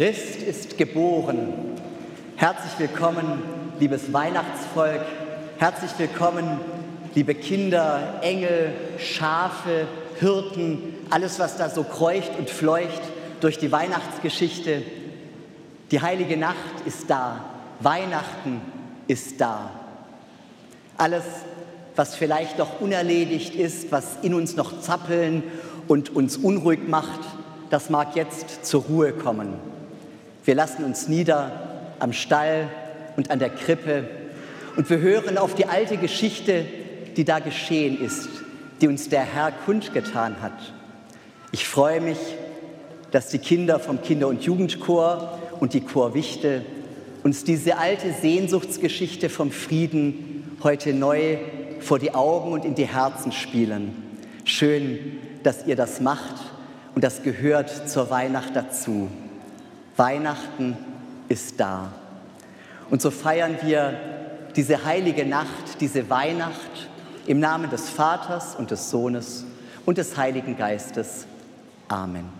Christ ist geboren. Herzlich willkommen, liebes Weihnachtsvolk. Herzlich willkommen, liebe Kinder, Engel, Schafe, Hirten, alles, was da so kreucht und fleucht durch die Weihnachtsgeschichte. Die heilige Nacht ist da. Weihnachten ist da. Alles, was vielleicht noch unerledigt ist, was in uns noch zappeln und uns unruhig macht, das mag jetzt zur Ruhe kommen. Wir lassen uns nieder am Stall und an der Krippe und wir hören auf die alte Geschichte, die da geschehen ist, die uns der Herr kundgetan hat. Ich freue mich, dass die Kinder vom Kinder- und Jugendchor und die Chorwichte uns diese alte Sehnsuchtsgeschichte vom Frieden heute neu vor die Augen und in die Herzen spielen. Schön, dass ihr das macht und das gehört zur Weihnacht dazu. Weihnachten ist da. Und so feiern wir diese heilige Nacht, diese Weihnacht im Namen des Vaters und des Sohnes und des Heiligen Geistes. Amen.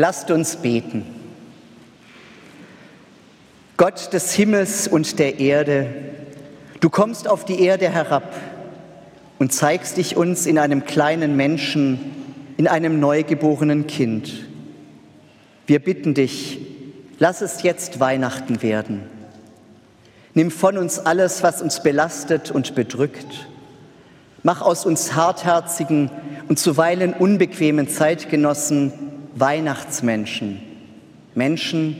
Lasst uns beten. Gott des Himmels und der Erde, du kommst auf die Erde herab und zeigst dich uns in einem kleinen Menschen, in einem neugeborenen Kind. Wir bitten dich, lass es jetzt Weihnachten werden. Nimm von uns alles, was uns belastet und bedrückt. Mach aus uns hartherzigen und zuweilen unbequemen Zeitgenossen Weihnachtsmenschen, Menschen,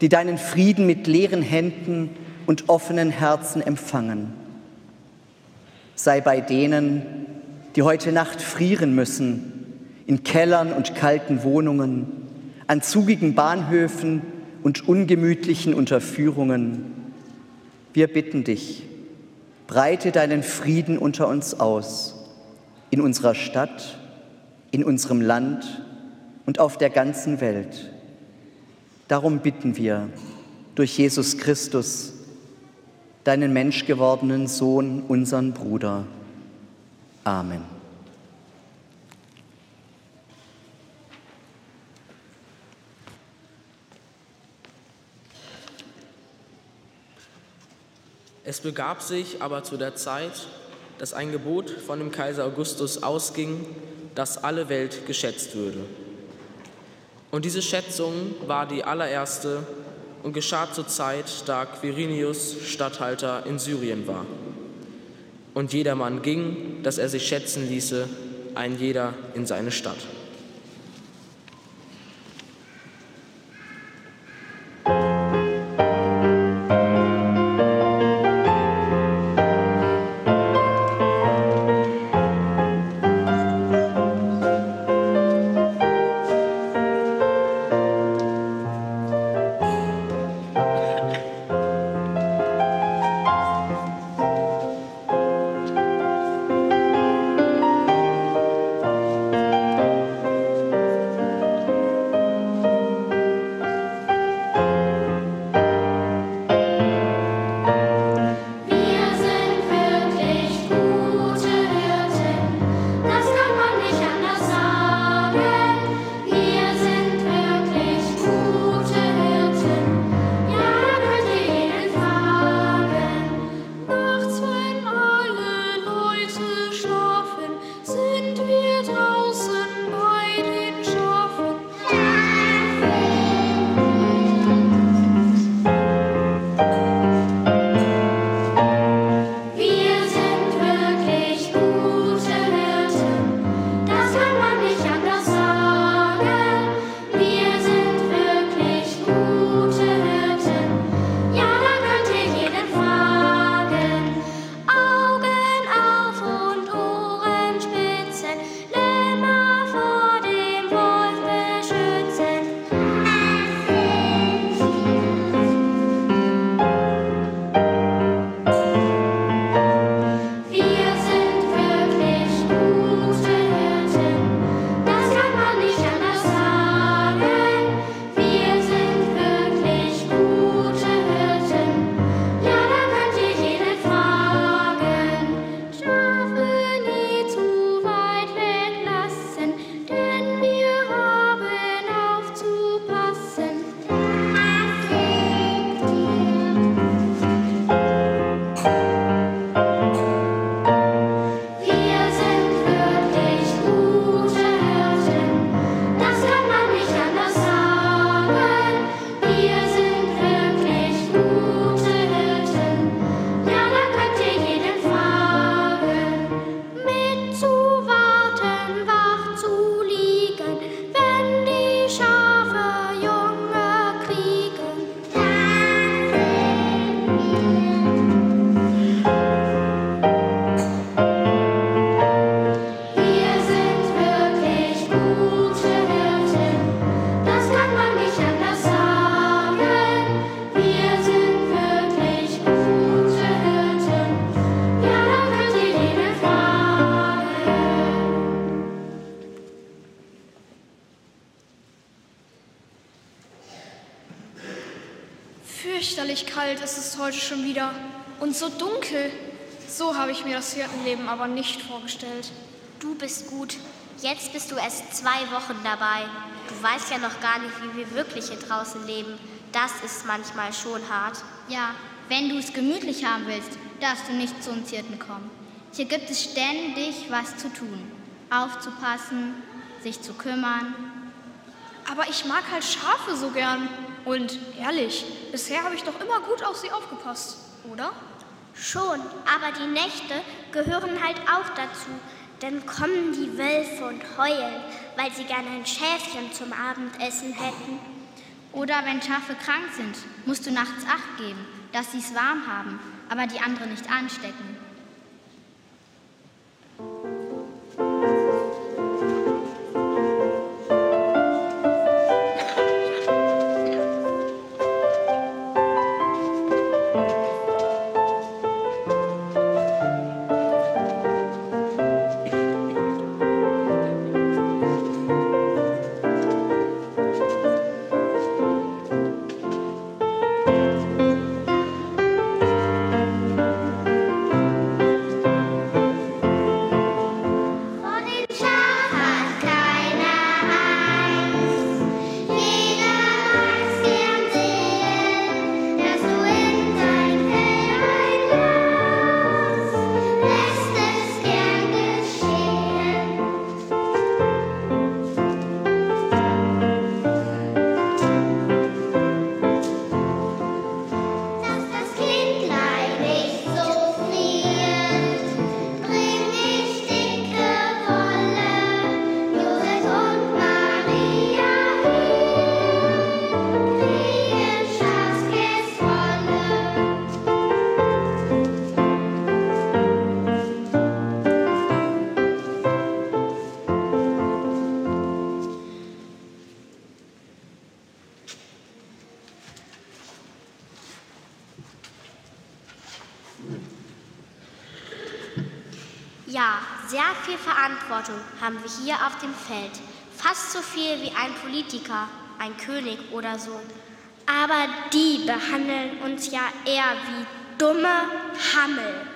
die deinen Frieden mit leeren Händen und offenen Herzen empfangen. Sei bei denen, die heute Nacht frieren müssen, in Kellern und kalten Wohnungen, an zugigen Bahnhöfen und ungemütlichen Unterführungen. Wir bitten dich, breite deinen Frieden unter uns aus, in unserer Stadt, in unserem Land und auf der ganzen Welt. Darum bitten wir durch Jesus Christus, deinen menschgewordenen Sohn, unseren Bruder. Amen. Es begab sich aber zu der Zeit, dass ein Gebot von dem Kaiser Augustus ausging, dass alle Welt geschätzt würde. Und diese Schätzung war die allererste und geschah zur Zeit, da Quirinius Statthalter in Syrien war. Und jedermann ging, dass er sich schätzen ließe, ein jeder in seine Stadt. Heute schon wieder. Und so dunkel. So habe ich mir das Hirtenleben aber nicht vorgestellt. Du bist gut. Jetzt bist du erst zwei Wochen dabei. Du weißt ja noch gar nicht, wie wir wirklich hier draußen leben. Das ist manchmal schon hart. Ja, wenn du es gemütlich haben willst, darfst du nicht zu uns Hirten kommen. Hier gibt es ständig was zu tun. Aufzupassen, sich zu kümmern. Aber ich mag halt Schafe so gern. Und ehrlich, bisher habe ich doch immer gut auf sie aufgepasst, oder? Schon, aber die Nächte gehören halt auch dazu. Dann kommen die Wölfe und heulen, weil sie gerne ein Schäfchen zum Abendessen hätten. Oder wenn Schafe krank sind, musst du nachts Acht geben, dass sie es warm haben, aber die anderen nicht anstecken. Haben wir hier auf dem Feld. Fast so viel wie ein Politiker, ein König oder so. Aber die behandeln uns ja eher wie dumme Hammel.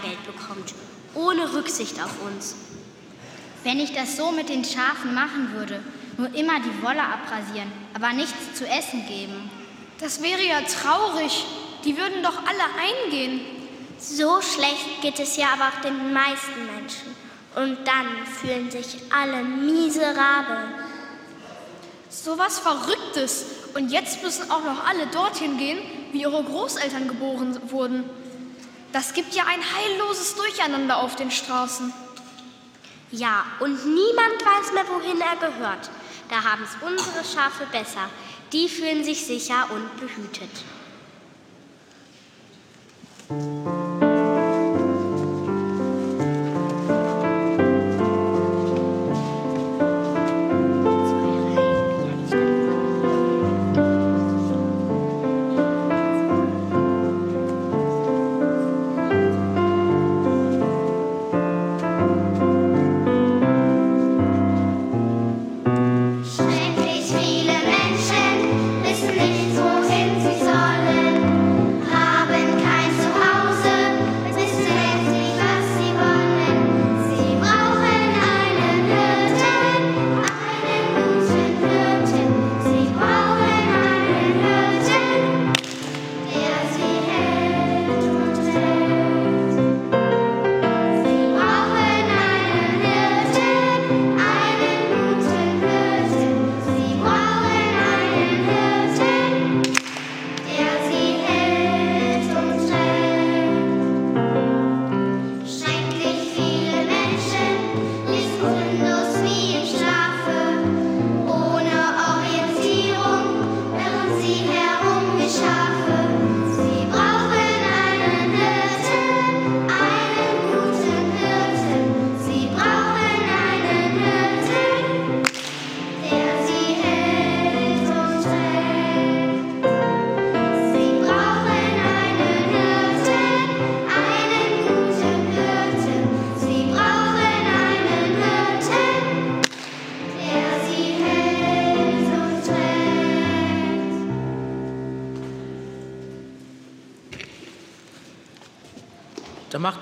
Damit er mehr Geld bekommt, ohne Rücksicht auf uns. Wenn ich das so mit den Schafen machen würde, nur immer die Wolle abrasieren, aber nichts zu essen geben. Das wäre ja traurig. Die würden doch alle eingehen. So schlecht geht es ja aber auch den meisten Menschen. Und dann fühlen sich alle miserabel. So was Verrücktes. Und jetzt müssen auch noch alle dorthin gehen, wie ihre Großeltern geboren wurden. Das gibt ja ein heilloses Durcheinander auf den Straßen. Ja, und niemand weiß mehr, wohin er gehört. Da haben es unsere Schafe besser. Die fühlen sich sicher und behütet.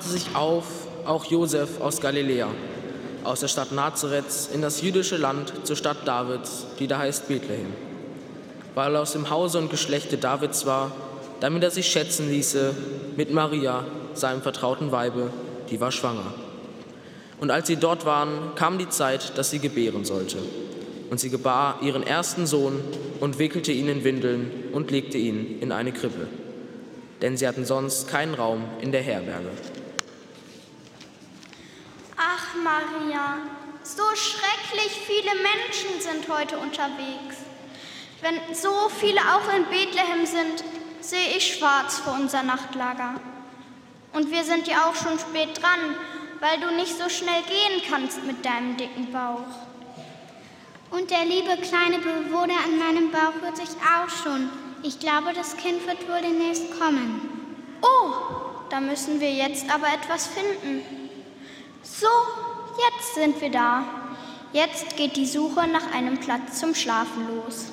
Machte sich auf auch Josef aus Galiläa, aus der Stadt Nazareth in das jüdische Land zur Stadt Davids, die da heißt Bethlehem, weil er aus dem Hause und Geschlechte Davids war, damit er sich schätzen ließe mit Maria, seinem vertrauten Weibe, die war schwanger. Und als sie dort waren, kam die Zeit, dass sie gebären sollte. Und sie gebar ihren ersten Sohn und wickelte ihn in Windeln und legte ihn in eine Krippe. Denn sie hatten sonst keinen Raum in der Herberge. Maria, so schrecklich viele Menschen sind heute unterwegs. Wenn so viele auch in Bethlehem sind, sehe ich schwarz vor unser Nachtlager. Und wir sind ja auch schon spät dran, weil du nicht so schnell gehen kannst mit deinem dicken Bauch. Und der liebe kleine Bewohner an meinem Bauch wird sich auch schon. Ich glaube, das Kind wird wohl demnächst kommen. Oh, da müssen wir jetzt aber etwas finden. So, jetzt sind wir da. Jetzt geht die Suche nach einem Platz zum Schlafen los.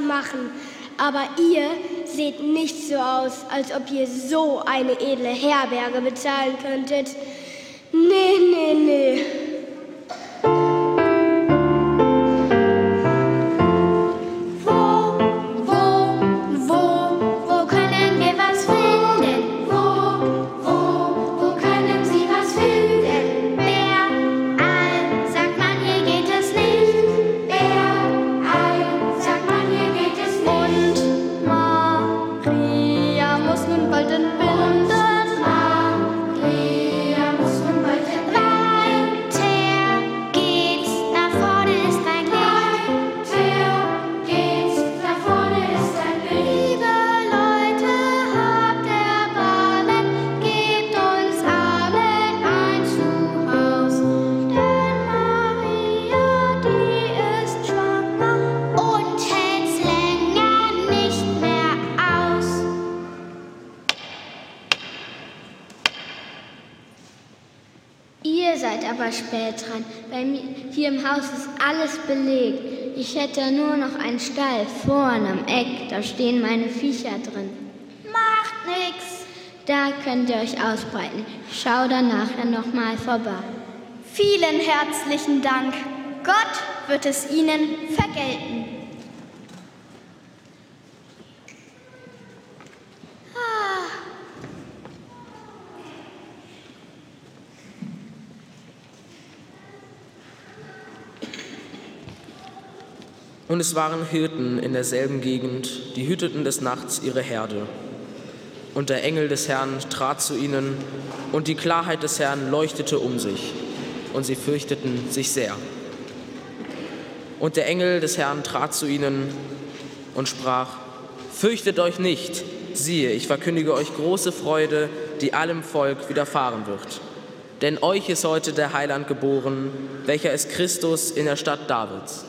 Machen. Aber ihr seht nicht so aus, als ob ihr so eine edle Herberge bezahlen könntet. Hätte nur noch einen Stall vorn am Eck. Da stehen meine Viecher drin. Macht nix. Da könnt ihr euch ausbreiten. Schau dann nachher noch mal vorbei. Vielen herzlichen Dank. Gott wird es Ihnen vergelten. Und es waren Hirten in derselben Gegend, die hüteten des Nachts ihre Herde. Und der Engel des Herrn trat zu ihnen, und die Klarheit des Herrn leuchtete um sich, und sie fürchteten sich sehr. Und der Engel des Herrn trat zu ihnen und sprach, Fürchtet euch nicht, siehe, ich verkündige euch große Freude, die allem Volk widerfahren wird. Denn euch ist heute der Heiland geboren, welcher ist Christus in der Stadt Davids.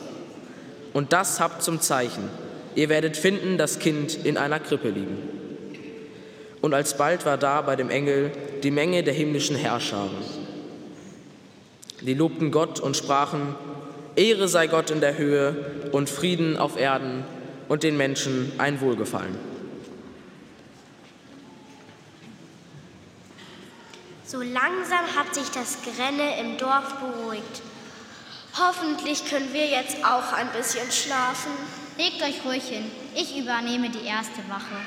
Und das habt zum Zeichen. Ihr werdet finden das Kind in einer Krippe liegen. Und alsbald war da bei dem Engel die Menge der himmlischen Herrscher. Die lobten Gott und sprachen, Ehre sei Gott in der Höhe und Frieden auf Erden und den Menschen ein Wohlgefallen. So langsam hat sich das Gerenne im Dorf beruhigt. Hoffentlich können wir jetzt auch ein bisschen schlafen. Legt euch ruhig hin. Ich übernehme die erste Wache.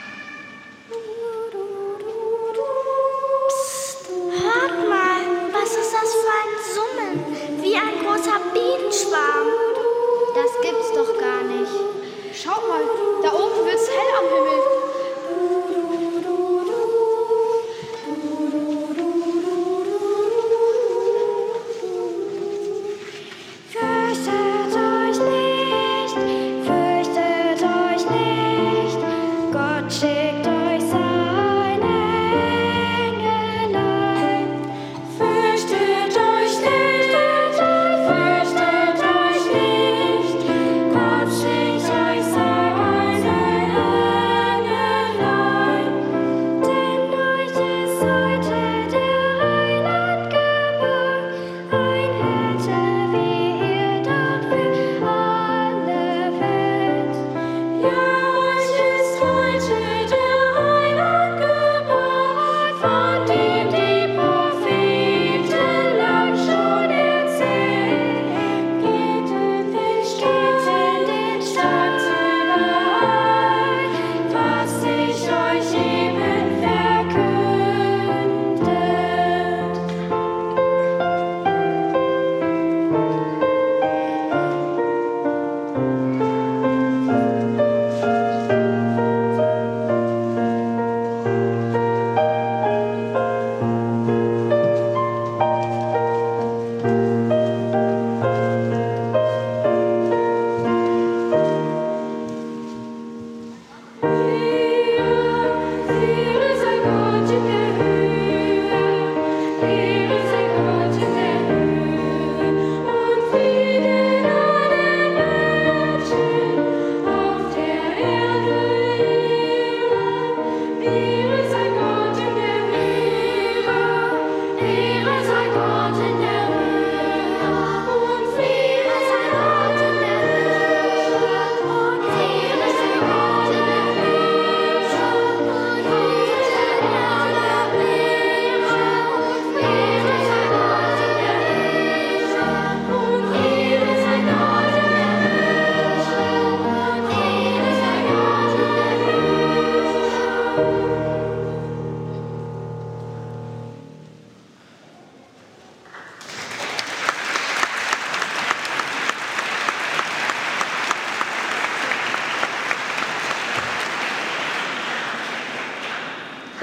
Psst, hört mal, was ist das für ein Summen? Wie ein großer Bienenschwarm. Das gibt's doch gar nicht. Schaut mal, da oben wird's hell am Himmel.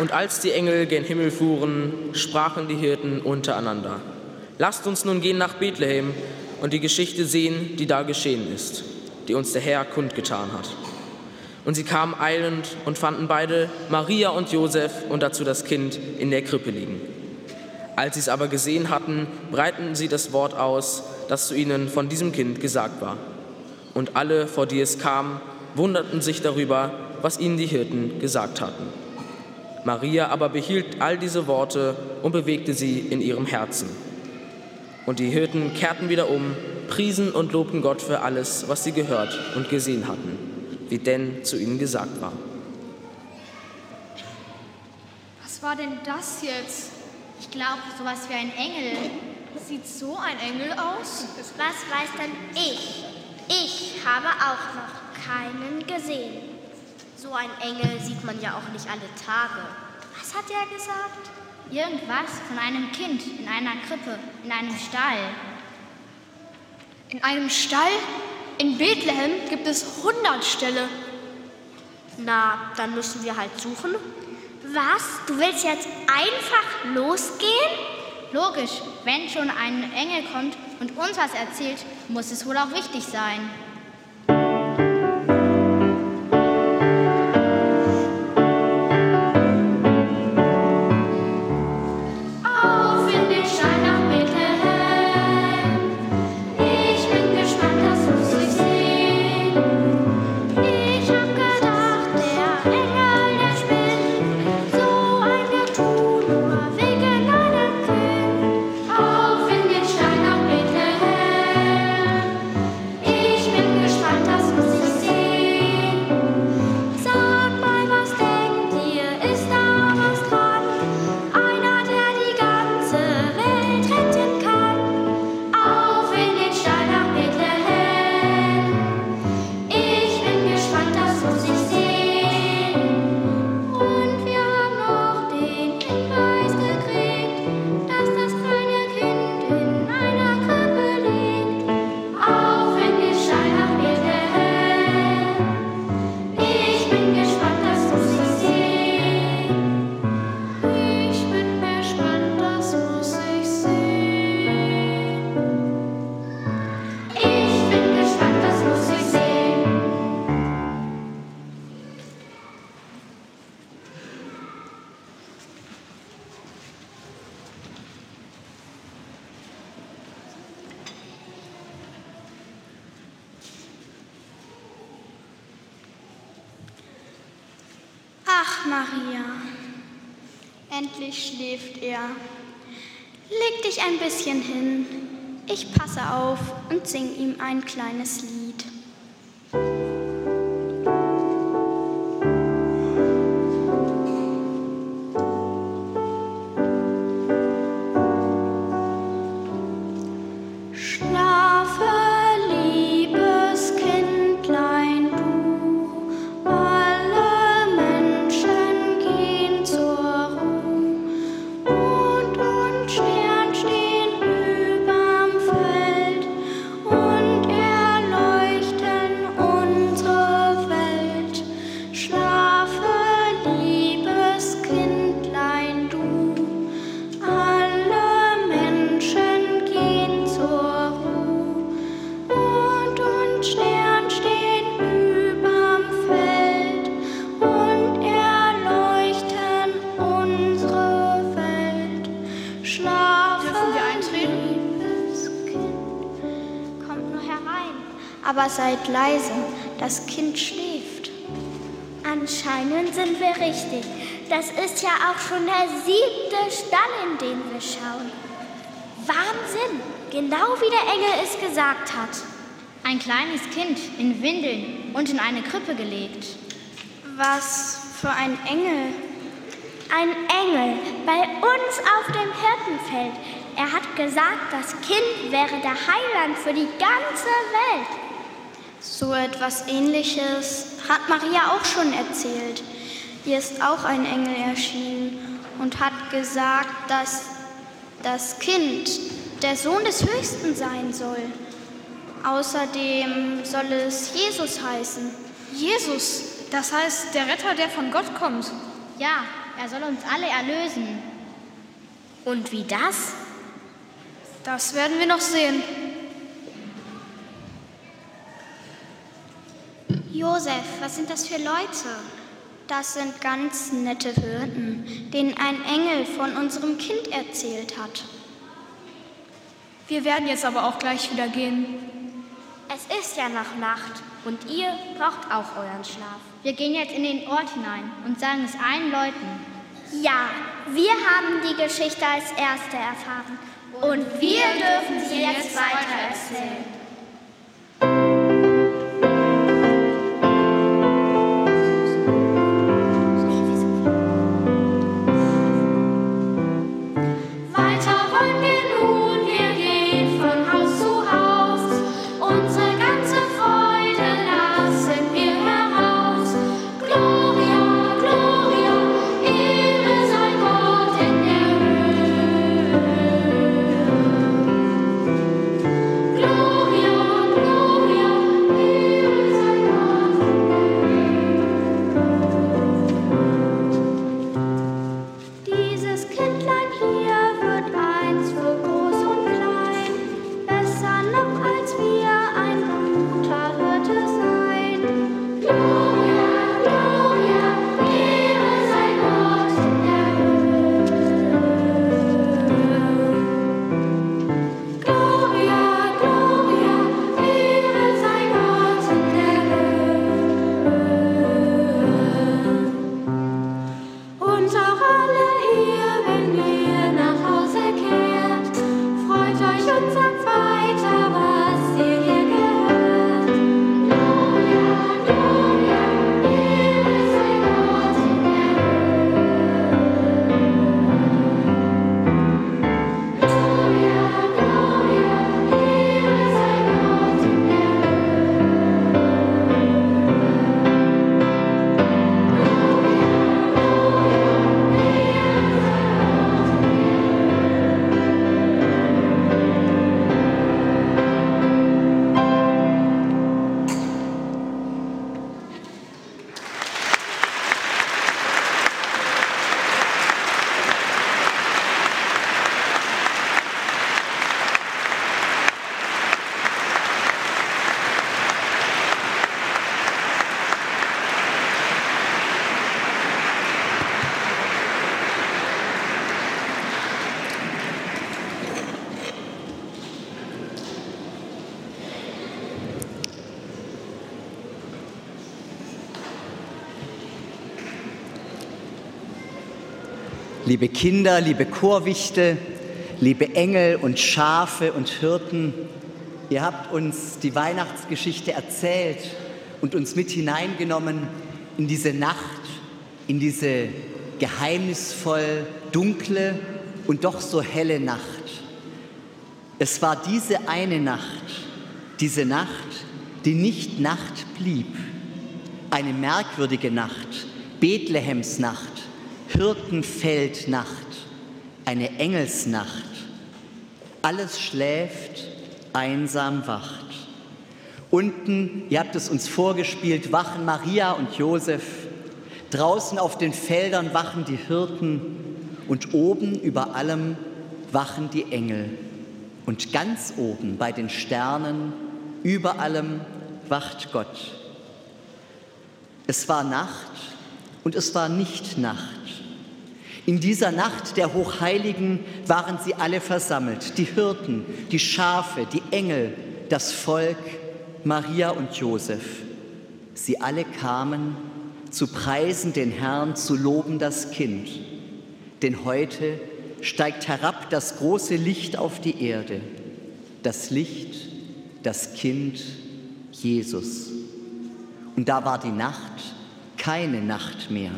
Und als die Engel gen Himmel fuhren, sprachen die Hirten untereinander. Lasst uns nun gehen nach Bethlehem und die Geschichte sehen, die da geschehen ist, die uns der Herr kundgetan hat. Und sie kamen eilend und fanden beide, Maria und Josef, und dazu das Kind in der Krippe liegen. Als sie es aber gesehen hatten, breiteten sie das Wort aus, das zu ihnen von diesem Kind gesagt war. Und alle, vor die es kam, wunderten sich darüber, was ihnen die Hirten gesagt hatten. Maria aber behielt all diese Worte und bewegte sie in ihrem Herzen. Und die Hirten kehrten wieder um, priesen und lobten Gott für alles, was sie gehört und gesehen hatten, wie denn zu ihnen gesagt war. Was war denn das jetzt? Ich glaube, sowas wie ein Engel. Sieht so ein Engel aus? Was weiß denn ich? Ich habe auch noch keinen gesehen. So ein Engel sieht man ja auch nicht alle Tage. Was hat er gesagt? Irgendwas von einem Kind in einer Krippe, in einem Stall. In einem Stall? In Bethlehem gibt es 100 Ställe. Na, dann müssen wir halt suchen. Was? Du willst jetzt einfach losgehen? Logisch, wenn schon ein Engel kommt und uns was erzählt, muss es wohl auch wichtig sein. Ach, Maria, endlich schläft er. Leg dich ein bisschen hin. Ich passe auf und sing ihm ein kleines Lied. Schon der siebte Stall, in den wir schauen. Wahnsinn! Genau wie der Engel es gesagt hat. Ein kleines Kind in Windeln und in eine Krippe gelegt. Was für ein Engel. Ein Engel bei uns auf dem Hirtenfeld. Er hat gesagt, das Kind wäre der Heiland für die ganze Welt. So etwas ähnliches hat Maria auch schon erzählt. Ihr ist auch ein Engel erschienen und hat gesagt, dass das Kind der Sohn des Höchsten sein soll. Außerdem soll es Jesus heißen. Jesus, das heißt der Retter, der von Gott kommt. Ja, er soll uns alle erlösen. Und wie das? Das werden wir noch sehen. Josef, was sind das für Leute? Das sind ganz nette Hirten, denen ein Engel von unserem Kind erzählt hat. Wir werden jetzt aber auch gleich wieder gehen. Es ist ja noch Nacht und ihr braucht auch euren Schlaf. Wir gehen jetzt in den Ort hinein und sagen es allen Leuten. Ja, Wir haben die Geschichte als Erste erfahren. Und wir dürfen sie jetzt weiter erzählen. Liebe Kinder, liebe Chorwichte, liebe Engel und Schafe und Hirten, ihr habt uns die Weihnachtsgeschichte erzählt und uns mit hineingenommen in diese Nacht, in diese geheimnisvoll dunkle und doch so helle Nacht. Es war diese eine Nacht, diese Nacht, die nicht Nacht blieb, eine merkwürdige Nacht, Bethlehems Nacht, Hirtenfeldnacht, eine Engelsnacht. Alles schläft, einsam wacht. Unten, ihr habt es uns vorgespielt, wachen Maria und Josef. Draußen auf den Feldern wachen die Hirten und oben über allem wachen die Engel. Und ganz oben bei den Sternen, über allem wacht Gott. Es war Nacht und es war nicht Nacht. In dieser Nacht der Hochheiligen waren sie alle versammelt, die Hirten, die Schafe, die Engel, das Volk, Maria und Josef. Sie alle kamen zu preisen den Herrn, zu loben das Kind. Denn heute steigt herab das große Licht auf die Erde, das Licht, das Kind Jesus. Und da war die Nacht keine Nacht mehr.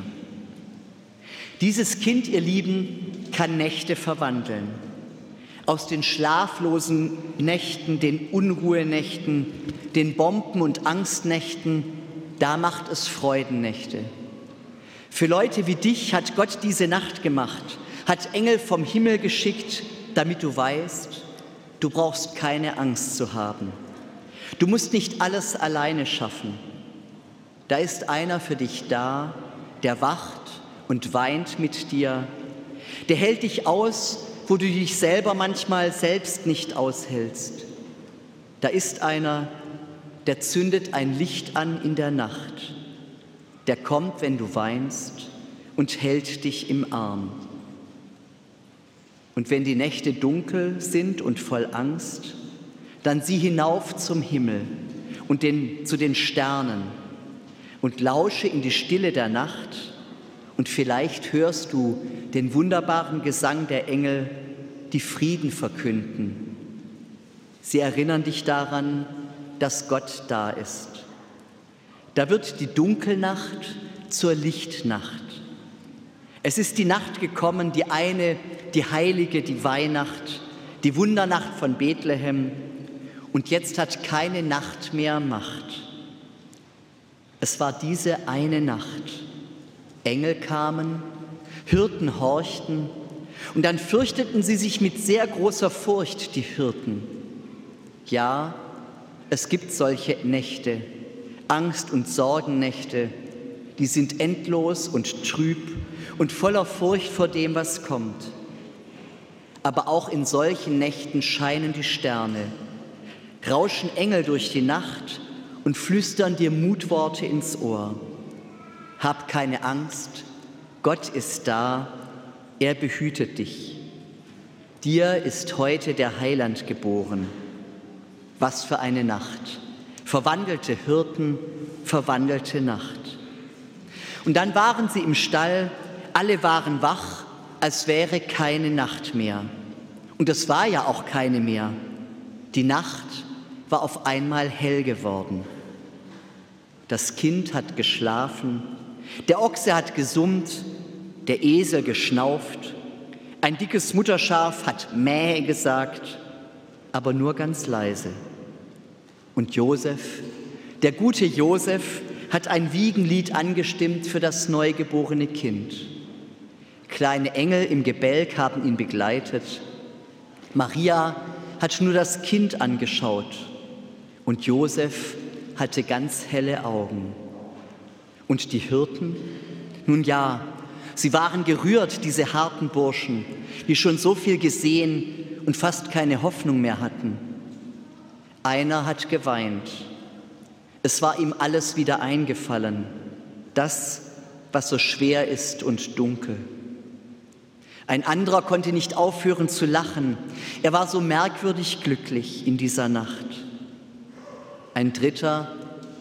Dieses Kind, ihr Lieben, kann Nächte verwandeln. Aus den schlaflosen Nächten, den Unruhenächten, den Bomben- und Angstnächten, da macht es Freudennächte. Für Leute wie dich hat Gott diese Nacht gemacht, hat Engel vom Himmel geschickt, damit du weißt, du brauchst keine Angst zu haben. Du musst nicht alles alleine schaffen. Da ist einer für dich da, der wacht und weint mit dir. Der hält dich aus, wo du dich selber manchmal selbst nicht aushältst. Da ist einer, der zündet ein Licht an in der Nacht. Der kommt, wenn du weinst und hält dich im Arm. Und wenn die Nächte dunkel sind und voll Angst, dann sieh hinauf zum Himmel und den, zu den Sternen und lausche in die Stille der Nacht Und vielleicht hörst du den wunderbaren Gesang der Engel, die Frieden verkünden. Sie erinnern dich daran, dass Gott da ist. Da wird die Dunkelnacht zur Lichtnacht. Es ist die Nacht gekommen, die eine, die heilige, die Weihnacht, die Wundernacht von Bethlehem. Und jetzt hat keine Nacht mehr Macht. Es war diese eine Nacht. Engel kamen, Hirten horchten, und dann fürchteten sie sich mit sehr großer Furcht, die Hirten. Ja, es gibt solche Nächte, Angst- und Sorgennächte, die sind endlos und trüb und voller Furcht vor dem, was kommt. Aber auch in solchen Nächten scheinen die Sterne, rauschen Engel durch die Nacht und flüstern dir Mutworte ins Ohr. Hab keine Angst, Gott ist da, er behütet dich. Dir ist heute der Heiland geboren. Was für eine Nacht. Verwandelte Hirten, verwandelte Nacht. Und dann waren sie im Stall, alle waren wach, als wäre keine Nacht mehr. Und es war ja auch keine mehr. Die Nacht war auf einmal hell geworden. Das Kind hat geschlafen, der Ochse hat gesummt, der Esel geschnauft, ein dickes Mutterschaf hat Mäh gesagt, aber nur ganz leise. Und Josef, der gute Josef, hat ein Wiegenlied angestimmt für das neugeborene Kind. Kleine Engel im Gebälk haben ihn begleitet. Maria hat nur das Kind angeschaut und Josef hatte ganz helle Augen. Und die Hirten? Nun ja, sie waren gerührt, diese harten Burschen, die schon so viel gesehen und fast keine Hoffnung mehr hatten. Einer hat geweint. Es war ihm alles wieder eingefallen, das, was so schwer ist und dunkel. Ein anderer konnte nicht aufhören zu lachen. Er war so merkwürdig glücklich in dieser Nacht. Ein dritter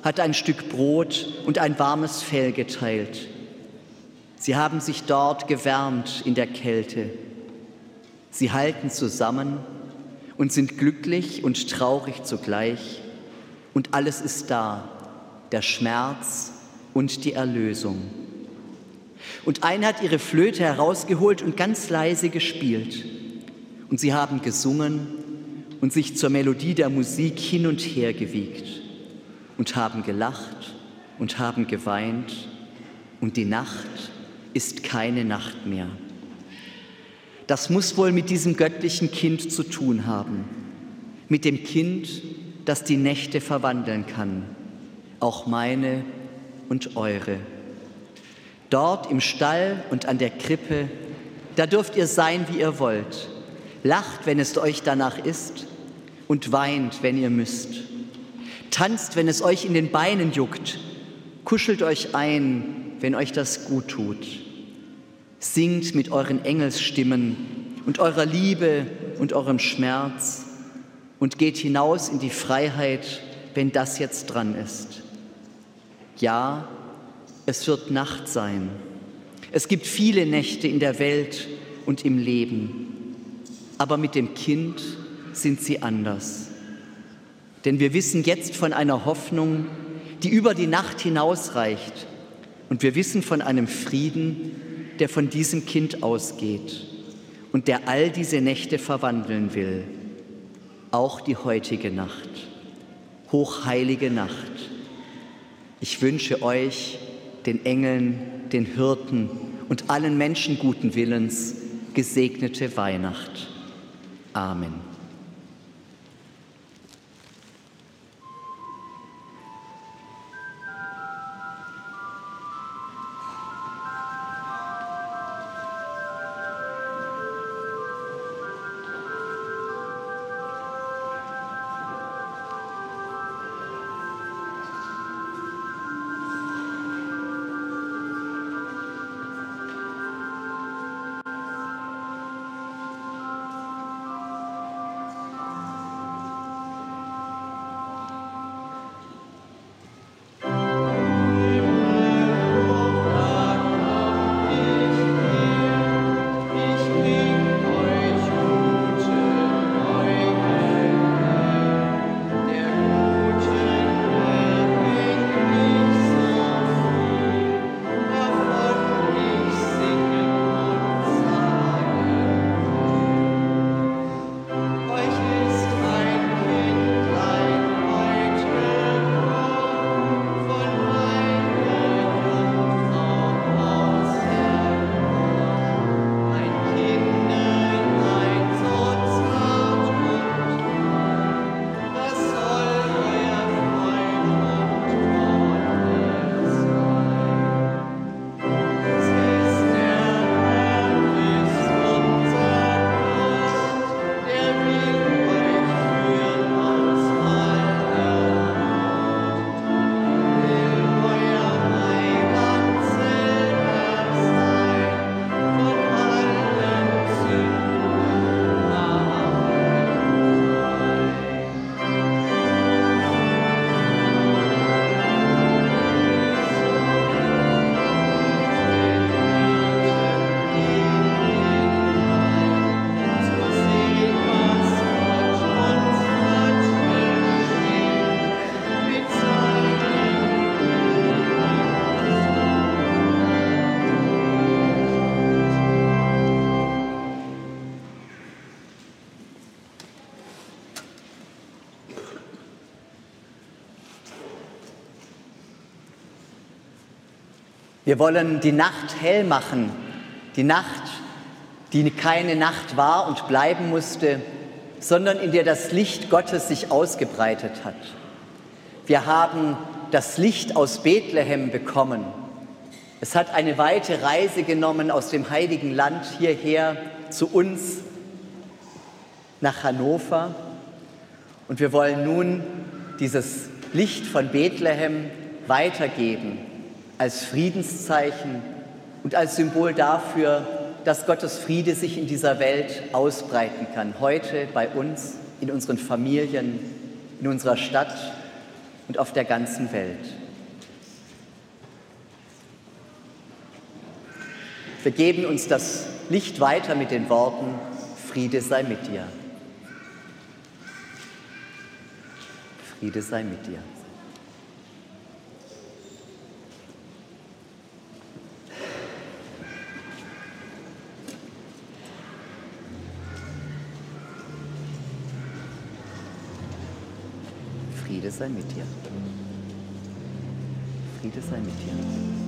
hat ein Stück Brot und ein warmes Fell geteilt. Sie haben sich dort gewärmt in der Kälte. Sie halten zusammen und sind glücklich und traurig zugleich. Und alles ist da, der Schmerz und die Erlösung. Und eine hat ihre Flöte herausgeholt und ganz leise gespielt. Und sie haben gesungen und sich zur Melodie der Musik hin und her gewiegt und haben gelacht und haben geweint und die Nacht ist keine Nacht mehr. Das muss wohl mit diesem göttlichen Kind zu tun haben, mit dem Kind, das die Nächte verwandeln kann, auch meine und eure. Dort im Stall und an der Krippe, da dürft ihr sein, wie ihr wollt. Lacht, wenn es euch danach ist und weint, wenn ihr müsst. Tanzt, wenn es euch in den Beinen juckt. Kuschelt euch ein, wenn euch das gut tut. Singt mit euren Engelsstimmen und eurer Liebe und eurem Schmerz und geht hinaus in die Freiheit, wenn das jetzt dran ist. Ja, es wird Nacht sein. Es gibt viele Nächte in der Welt und im Leben, aber mit dem Kind sind sie anders. Denn wir wissen jetzt von einer Hoffnung, die über die Nacht hinausreicht. Und wir wissen von einem Frieden, der von diesem Kind ausgeht und der all diese Nächte verwandeln will. Auch die heutige Nacht, hochheilige Nacht. Ich wünsche euch, den Engeln, den Hirten und allen Menschen guten Willens, gesegnete Weihnacht. Amen. Wir wollen die Nacht hell machen, die Nacht, die keine Nacht war und bleiben musste, sondern in der das Licht Gottes sich ausgebreitet hat. Wir haben das Licht aus Bethlehem bekommen. Es hat eine weite Reise genommen aus dem heiligen Land hierher zu uns nach Hannover. Und wir wollen nun dieses Licht von Bethlehem weitergeben als Friedenszeichen und als Symbol dafür, dass Gottes Friede sich in dieser Welt ausbreiten kann. Heute bei uns, in unseren Familien, in unserer Stadt und auf der ganzen Welt. Wir geben uns das Licht weiter mit den Worten, Friede sei mit dir. Friede sei mit dir. Friede sei mit dir. Friede sei mit dir.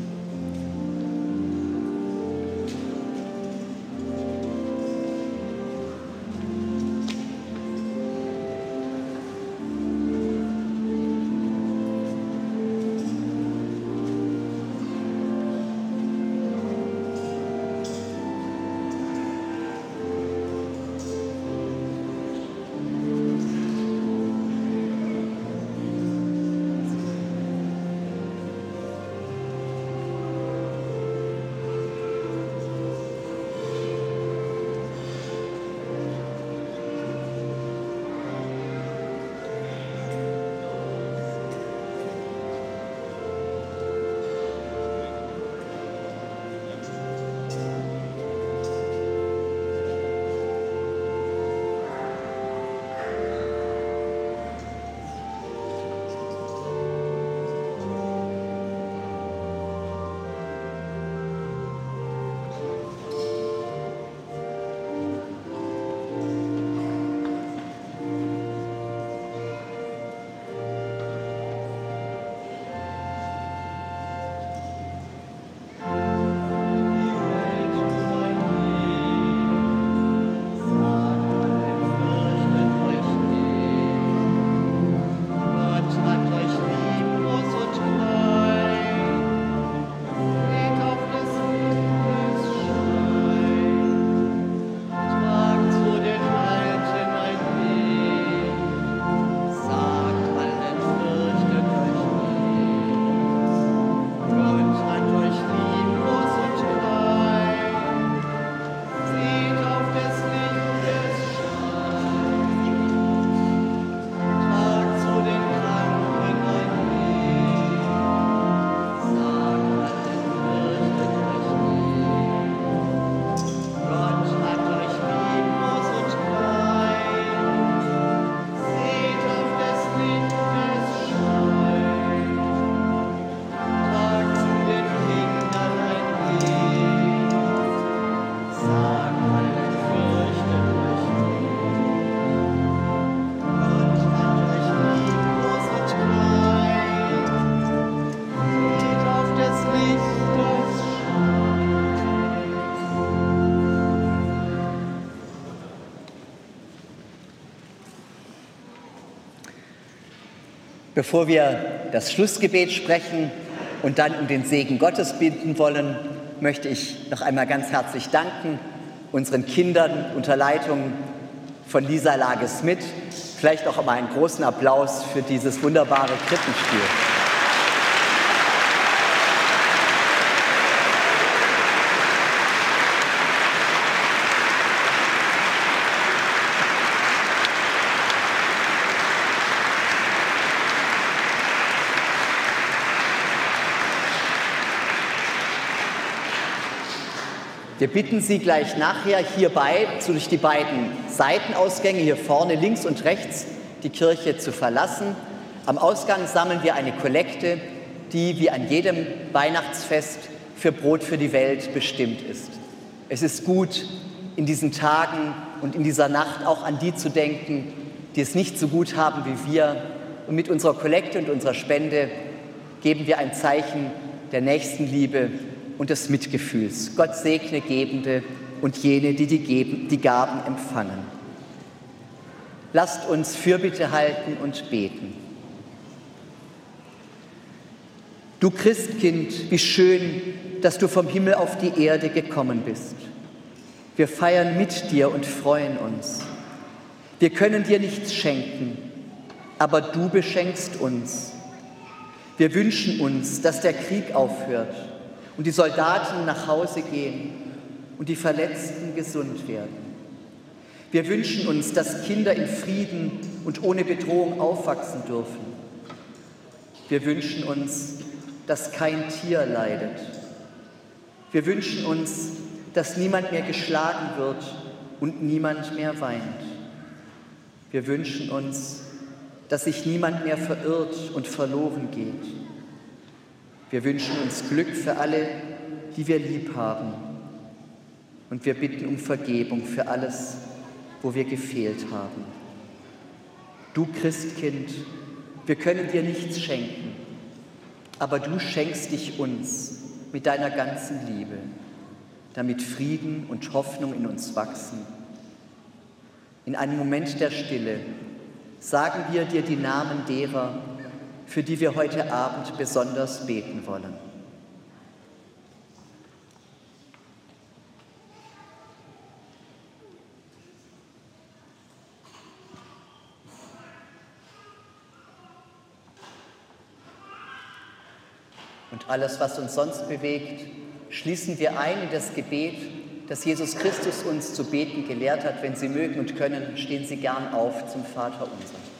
Bevor wir das Schlussgebet sprechen und dann um den Segen Gottes bitten wollen, möchte ich noch einmal ganz herzlich danken unseren Kindern unter Leitung von Lisa Lage-Smith. Vielleicht auch einmal einen großen Applaus für dieses wunderbare Krippenspiel. Wir bitten Sie gleich nachher hierbei durch die beiden Seitenausgänge hier vorne links und rechts die Kirche zu verlassen. Am Ausgang sammeln wir eine Kollekte, die wie an jedem Weihnachtsfest für Brot für die Welt bestimmt ist. Es ist gut, in diesen Tagen und in dieser Nacht auch an die zu denken, die es nicht so gut haben wie wir. Und mit unserer Kollekte und unserer Spende geben wir ein Zeichen der Nächstenliebe und des Mitgefühls. Gott segne Gebende und jene, die die, Geben, die Gaben empfangen. Lasst uns Fürbitte halten und beten. Du Christkind, wie schön, dass du vom Himmel auf die Erde gekommen bist. Wir feiern mit dir und freuen uns. Wir können dir nichts schenken, aber du beschenkst uns. Wir wünschen uns, dass der Krieg aufhört und die Soldaten nach Hause gehen und die Verletzten gesund werden. Wir wünschen uns, dass Kinder in Frieden und ohne Bedrohung aufwachsen dürfen. Wir wünschen uns, dass kein Tier leidet. Wir wünschen uns, dass niemand mehr geschlagen wird und niemand mehr weint. Wir wünschen uns, dass sich niemand mehr verirrt und verloren geht. Wir wünschen uns Glück für alle, die wir lieb haben. Und wir bitten um Vergebung für alles, wo wir gefehlt haben. Du Christkind, wir können dir nichts schenken, aber du schenkst dich uns mit deiner ganzen Liebe, damit Frieden und Hoffnung in uns wachsen. In einem Moment der Stille sagen wir dir die Namen derer, für die wir heute Abend besonders beten wollen. Und alles, was uns sonst bewegt, schließen wir ein in das Gebet, das Jesus Christus uns zu beten gelehrt hat. Wenn Sie mögen und können, stehen Sie gern auf zum Vater unser.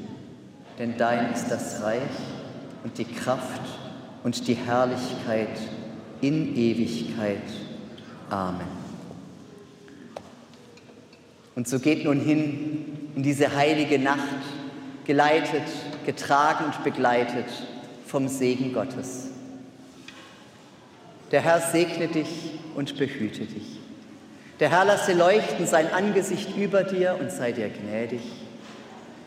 Denn dein ist das Reich und die Kraft und die Herrlichkeit in Ewigkeit. Amen. Und so geht nun hin in diese heilige Nacht, geleitet, getragen und begleitet vom Segen Gottes. Der Herr segne dich und behüte dich. Der Herr lasse leuchten sein Angesicht über dir und sei dir gnädig.